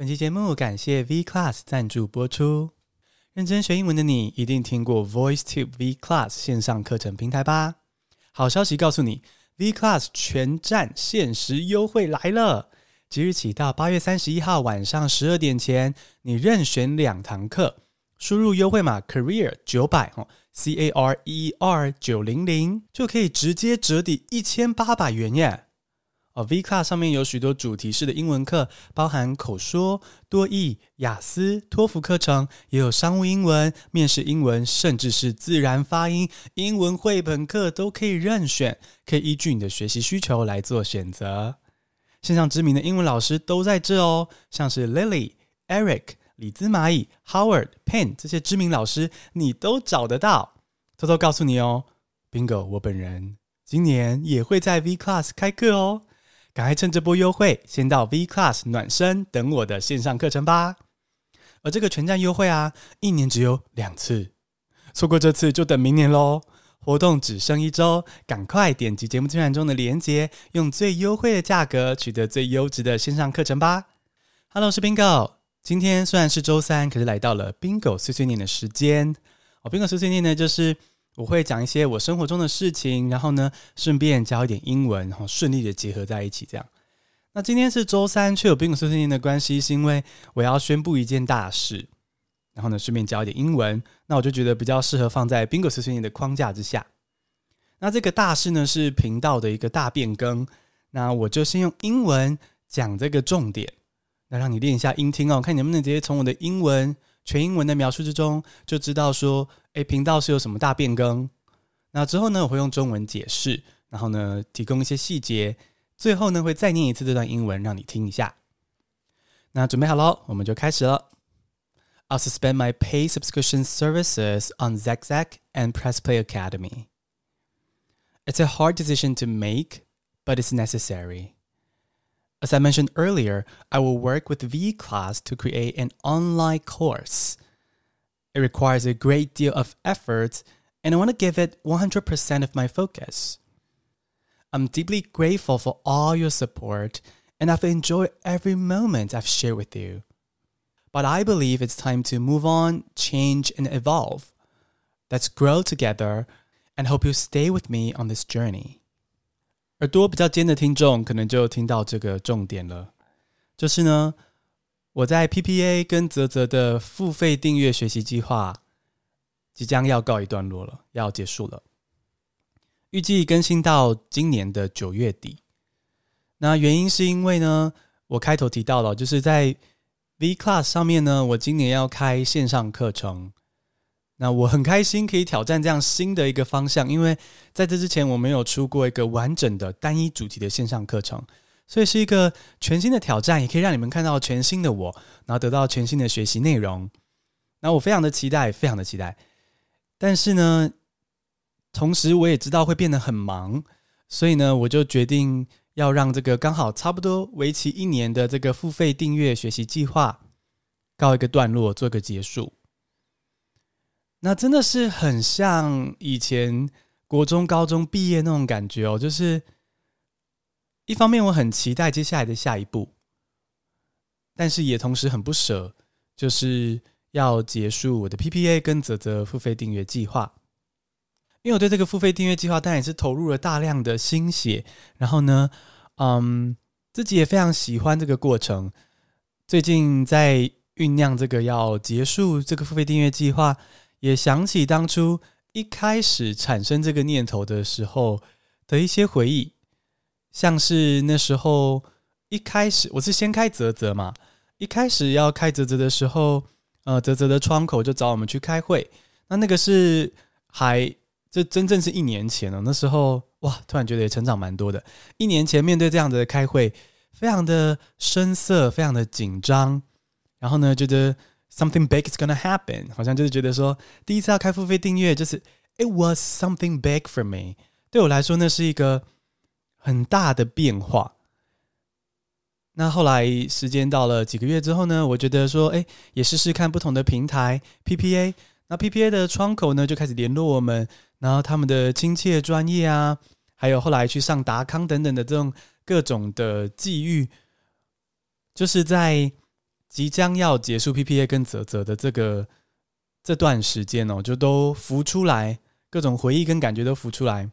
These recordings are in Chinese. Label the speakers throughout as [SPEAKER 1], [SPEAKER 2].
[SPEAKER 1] 本期节目感谢 V Class 赞助播出。认真学英文的你一定听过 VoiceTube V Class 线上课程平台吧？好消息告诉你，V Class 全站限时优惠来了！即日起到八月三十一号晚上十二点前，你任选两堂课，输入优惠码 Career 九百哦，C A R E R 九零零就可以直接折抵一千八百元耶！哦，V Class 上面有许多主题式的英文课，包含口说、多益、雅思、托福课程，也有商务英文、面试英文，甚至是自然发音英文绘本课都可以任选，可以依据你的学习需求来做选择。线上知名的英文老师都在这哦，像是 Lily、Eric、李兹蚂蚁、Howard、Penn 这些知名老师，你都找得到。偷偷告诉你哦，Bingo，我本人今年也会在 V Class 开课哦，赶快趁这波优惠，先到 V Class 暖身等我的线上课程吧。而这个全站优惠啊，一年只有两次，错过这次就等明年喽。活动只剩一周，赶快点击节目资讯中的链接，用最优惠的价格取得最优质的线上课程吧。Hello，我是 Bingo。今天虽然是周三，可是来到了 Bingo 碎碎念的时间。哦，Bingo 碎碎念呢，就是我会讲一些我生活中的事情，然后呢，顺便教一点英文，然后顺利的结合在一起。这样。那今天是周三，却有 Bingo 碎碎念的关系，是因为我要宣布一件大事。然后呢，顺便教一点英文，那我就觉得比较适合放在 Bingo 碎碎念的框架之下。那这个大事呢，是频道的一个大变更。那我就先用英文讲这个重点，那让你练一下音听哦，看你能不能直接从我的英文全英文的描述之中就知道说，诶，频道是有什么大变更。那之后呢，我会用中文解释，然后呢，提供一些细节，最后呢，会再念一次这段英文让你听一下。那准备好喽，我们就开始了。I'll suspend my paid subscription services on Zagzag and Press Play Academy. It's a hard decision to make, but it's necessary. As I mentioned earlier, I will work with V Class to create an online course. It requires a great deal of effort, and I want to give it 100% of my focus. I'm deeply grateful for all your support, and I've enjoyed every moment I've shared with you. But I believe it's time to move on, change, and evolve. Let's grow together, and hope you stay with me on this journey. 耳朵比较尖的听众可能就听到这个重点了，就是呢， 我在 PPA 跟泽泽的付费订阅学习计划即将要告一段落了，要结束了，预计更新到今年的九月底。那原因是因为呢，我开头提到了，就是在 V Class 上面呢，我今年要开线上课程，那我很开心可以挑战这样新的一个方向，因为在这之前我没有出过一个完整的单一主题的线上课程，所以是一个全新的挑战，也可以让你们看到全新的我，然后得到全新的学习内容。那我非常的期待，非常的期待。但是呢，同时我也知道会变得很忙，所以呢，我就决定。要让这个刚好差不多为期一年的这个付费订阅学习计划告一个段落，做个结束。那真的是很像以前国中、高中毕业那种感觉哦，就是一方面我很期待接下来的下一步，但是也同时很不舍，就是要结束我的 PPA 跟泽泽付费订阅计划。因为我对这个付费订阅计划当然也是投入了大量的心血，然后呢，嗯，自己也非常喜欢这个过程。最近在酝酿这个要结束这个付费订阅计划，也想起当初一开始产生这个念头的时候的一些回忆，像是那时候一开始我是先开泽泽嘛，一开始要开泽泽的时候，呃，泽泽的窗口就找我们去开会，那那个是还。这真正是一年前了，那时候哇，突然觉得也成长蛮多的。一年前面对这样子的开会，非常的生涩，非常的紧张。然后呢，觉得 something big is gonna happen，好像就是觉得说，第一次要开付费订阅，就是 it was something big for me。对我来说，那是一个很大的变化。那后来时间到了几个月之后呢，我觉得说，哎，也试试看不同的平台 PPA。那 PPA 的窗口呢，就开始联络我们。然后他们的亲切专业啊，还有后来去上达康等等的这种各种的际遇，就是在即将要结束 PPA 跟泽泽的这个这段时间哦，就都浮出来，各种回忆跟感觉都浮出来，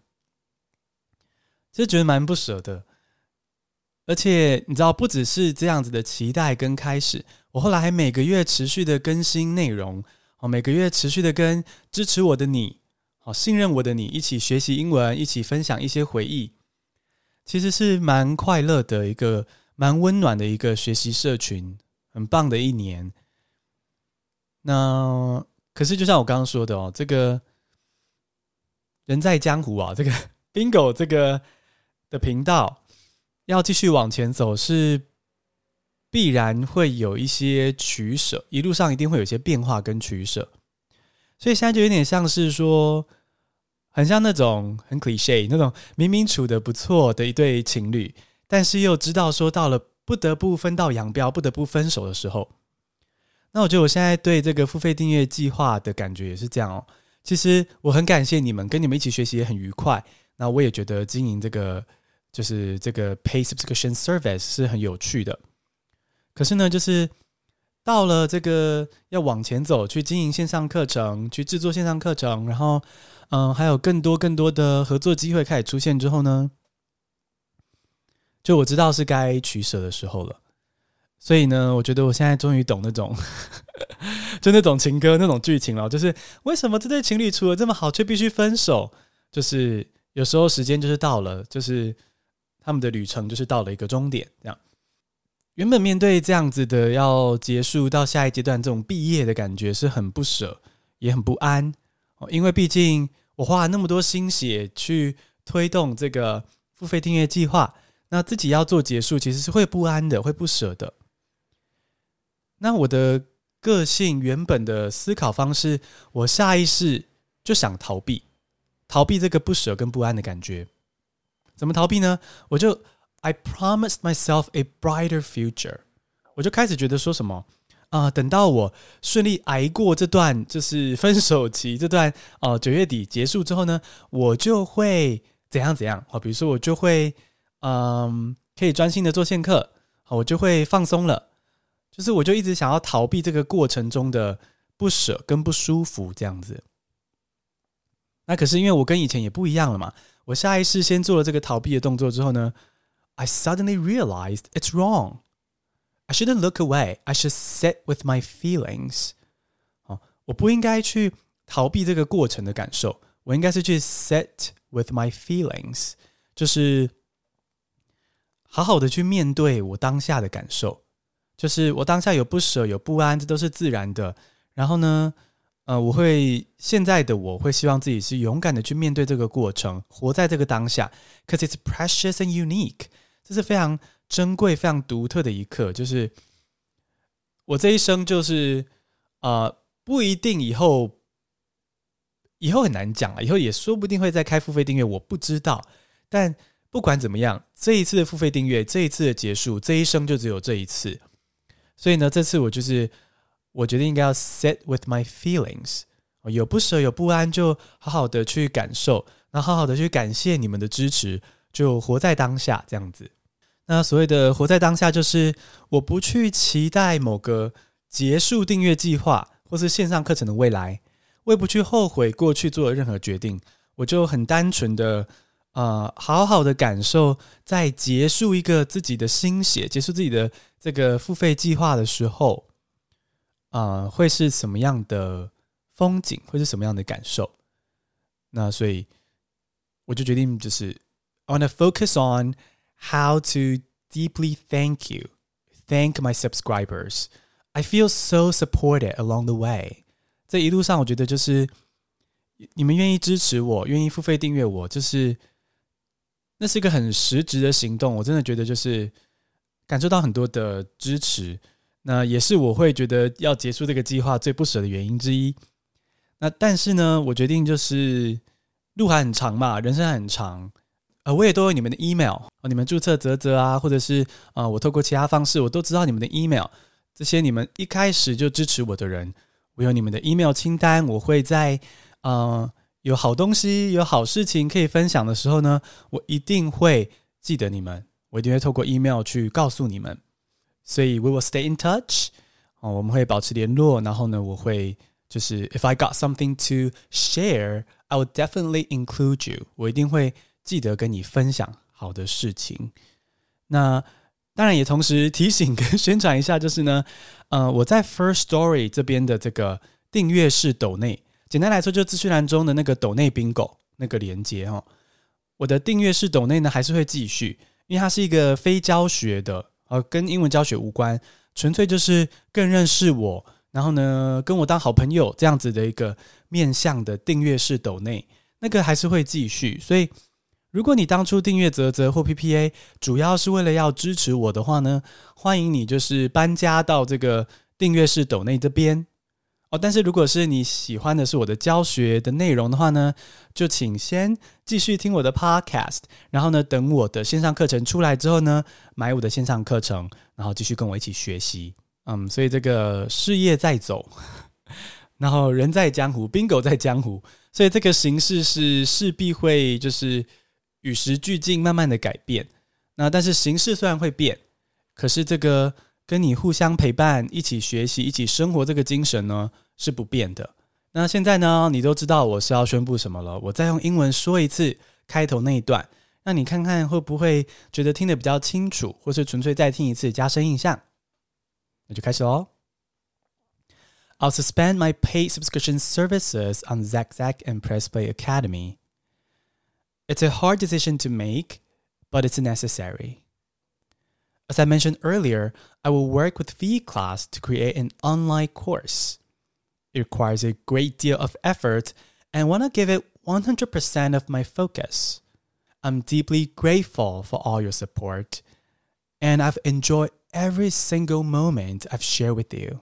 [SPEAKER 1] 就觉得蛮不舍的。而且你知道，不只是这样子的期待跟开始，我后来还每个月持续的更新内容，哦，每个月持续的跟支持我的你，好信任我的你一起学习英文，一起分享一些回忆，其实是蛮快乐的一个，蛮温暖的一个学习社群。很棒的一年，那可是就像我刚刚说的哦，这个人在江湖啊，这个 Bingo 这个的频道要继续往前走，是必然会有一些取舍，一路上一定会有一些变化跟取舍，所以现在就有点像是说，很像那种很 cliche 那种明明处得不错的一对情侣，但是又知道说到了。不得不分道扬镳，不得不分手的时候，那我觉得我现在对这个付费订阅计划的感觉也是这样哦。其实我很感谢你们，跟你们一起学习也很愉快。那我也觉得经营这个就是这个 Pay Subscription Service 是很有趣的。可是呢，就是到了这个要往前走，去经营线上课程，去制作线上课程，然后嗯，还有更多更多的合作机会开始出现之后呢，就我知道是该取舍的时候了，所以呢，我觉得我现在终于懂那种，就那种情歌那种剧情了。就是为什么这对情侣处得这么好，却必须分手？就是有时候时间就是到了，就是他们的旅程就是到了一个终点。这样，原本面对这样子的要结束到下一阶段这种毕业的感觉是很不舍，也很不安。哦因为毕竟我花了那么多心血去推动这个付费订阅计划。那自己要做结束，其实是会不安的，会不舍的。那我的个性原本的思考方式，我下意识就想逃避，逃避这个不舍跟不安的感觉。怎么逃避呢？我就 I promised myself a brighter future。我就开始觉得说什么啊、等到我顺利挨过这段就是分手期，这段哦九月底结束之后呢，我就会怎样怎样。好，比如说我就会。嗯，可以专心的做线课，好，我就会放松了。就是我就一直想要逃避这个过程中的不舍跟不舒服这样子。那可是因为我跟以前也不一样了嘛，我下意识先做了这个逃避的动作之后呢，I suddenly realized it's wrong. I shouldn't look away. I should sit with my feelings. 哦，我不应该去逃避这个过程的感受，我应该是去 sit with my feelings，就是。好好的去面对我当下的感受，就是我当下有不舍、有不安，这都是自然的。然后呢，呃，我会现在的我会希望自己是勇敢的去面对这个过程，活在这个当下，cause it's precious and unique，这是非常珍贵、非常独特的一刻。就是我这一生，就是呃，不一定以后，以后很难讲了，以后也说不定会再开付费订阅，我不知道，但。不管怎么样，这一次的付费订阅，这一次的结束，这一生就只有这一次。所以呢，这次我就是，我决定应该要 sit with my feelings，有不舍有不安，就好好的去感受，那好好的去感谢你们的支持，就活在当下这样子。那所谓的活在当下，就是我不去期待某个结束订阅计划或是线上课程的未来，我也不去后悔过去做的任何决定，我就很单纯的。呃，好好的感受，在结束一个自己的心血，结束自己的这个付费计划的时候，呃，会是什么样的风景，会是什么样的感受？那所以我就决定，就是 I want to focus on how to deeply thank you, thank my subscribers. I feel so supported along the way. 这一路上，我觉得就是你们愿意支持我，愿意付费订阅我，就是。那是一个很实质的行动，我真的觉得就是感受到很多的支持，那也是我会觉得要结束这个计划最不舍的原因之一。那但是呢，我决定就是路还很长嘛，人生还很长，呃，我也都有你们的 email，你们注册泽泽啊，或者是啊、我透过其他方式，我都知道你们的 email，这些你们一开始就支持我的人，我有你们的 email 清单，我会在呃。有好东西、有好事情可以分享的时候呢，我一定会记得你们，我一定会透过 email 去告诉你们。所以，we will stay in touch。哦，我们会保持联络。然后呢，我会就是 if I got something to share, I would definitely include you。我一定会记得跟你分享好的事情。那当然也同时提醒跟宣传一下，就是呢，呃，我在 First Story 这边的这个订阅式抖内，简单来说，就资讯栏中的那个抖内 Bingo 那个连接哦。我的订阅式抖内呢，还是会继续，因为它是一个非教学的，呃，跟英文教学无关，纯粹就是更认识我，然后呢，跟我当好朋友这样子的一个面向的订阅式抖内，那个还是会继续，所以。如果你当初订阅泽泽或 PPA，主要是为了要支持我的话呢，欢迎你就是搬家到这个订阅式抖内这边哦。但是如果是你喜欢的是我的教学的内容的话呢，就请先继续听我的 Podcast，然后呢，等我的线上课程出来之后呢，买我的线上课程，然后继续跟我一起学习。嗯，所以这个事业在走，然后人在江湖，Bingo 在江湖，所以这个形式是势必会就是。与时俱进，慢慢的改变。那但是形式虽然会变，可是这个跟你互相陪伴、一起学习、一起生活这个精神呢是不变的。那现在呢，你都知道我是要宣布什么了。我再用英文说一次开头那一段，那你看看会不会觉得听得比较清楚，或是纯粹再听一次加深印象？那就开始喽。I'll suspend my paid subscription services on Zack Zack and Press Play Academy. It's a hard decision to make, but it's necessary. As I mentioned earlier, I will work with vClass to create an online course. It requires a great deal of effort and I want to give it 100% of my focus. I'm deeply grateful for all your support, and I've enjoyed every single moment I've shared with you.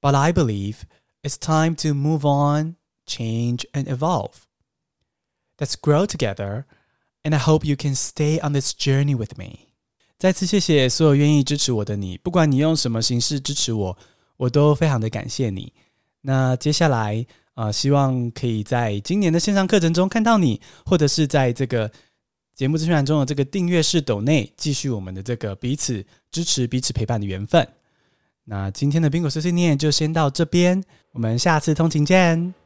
[SPEAKER 1] But I believe it's time to move on, change, and evolve. Let's grow together, and I hope you can stay on this journey with me. 再次谢谢所有愿意支持我的你，不管你用什么形式支持我，我都非常的感谢你。那接下来啊、希望可以在今年的线上课程中看到你，或者是在这个节目资讯栏中的这个订阅式斗内，继续我们的这个彼此支持、彼此陪伴的缘分。那今天的宾果碎碎念就先到这边，我们下次通勤见。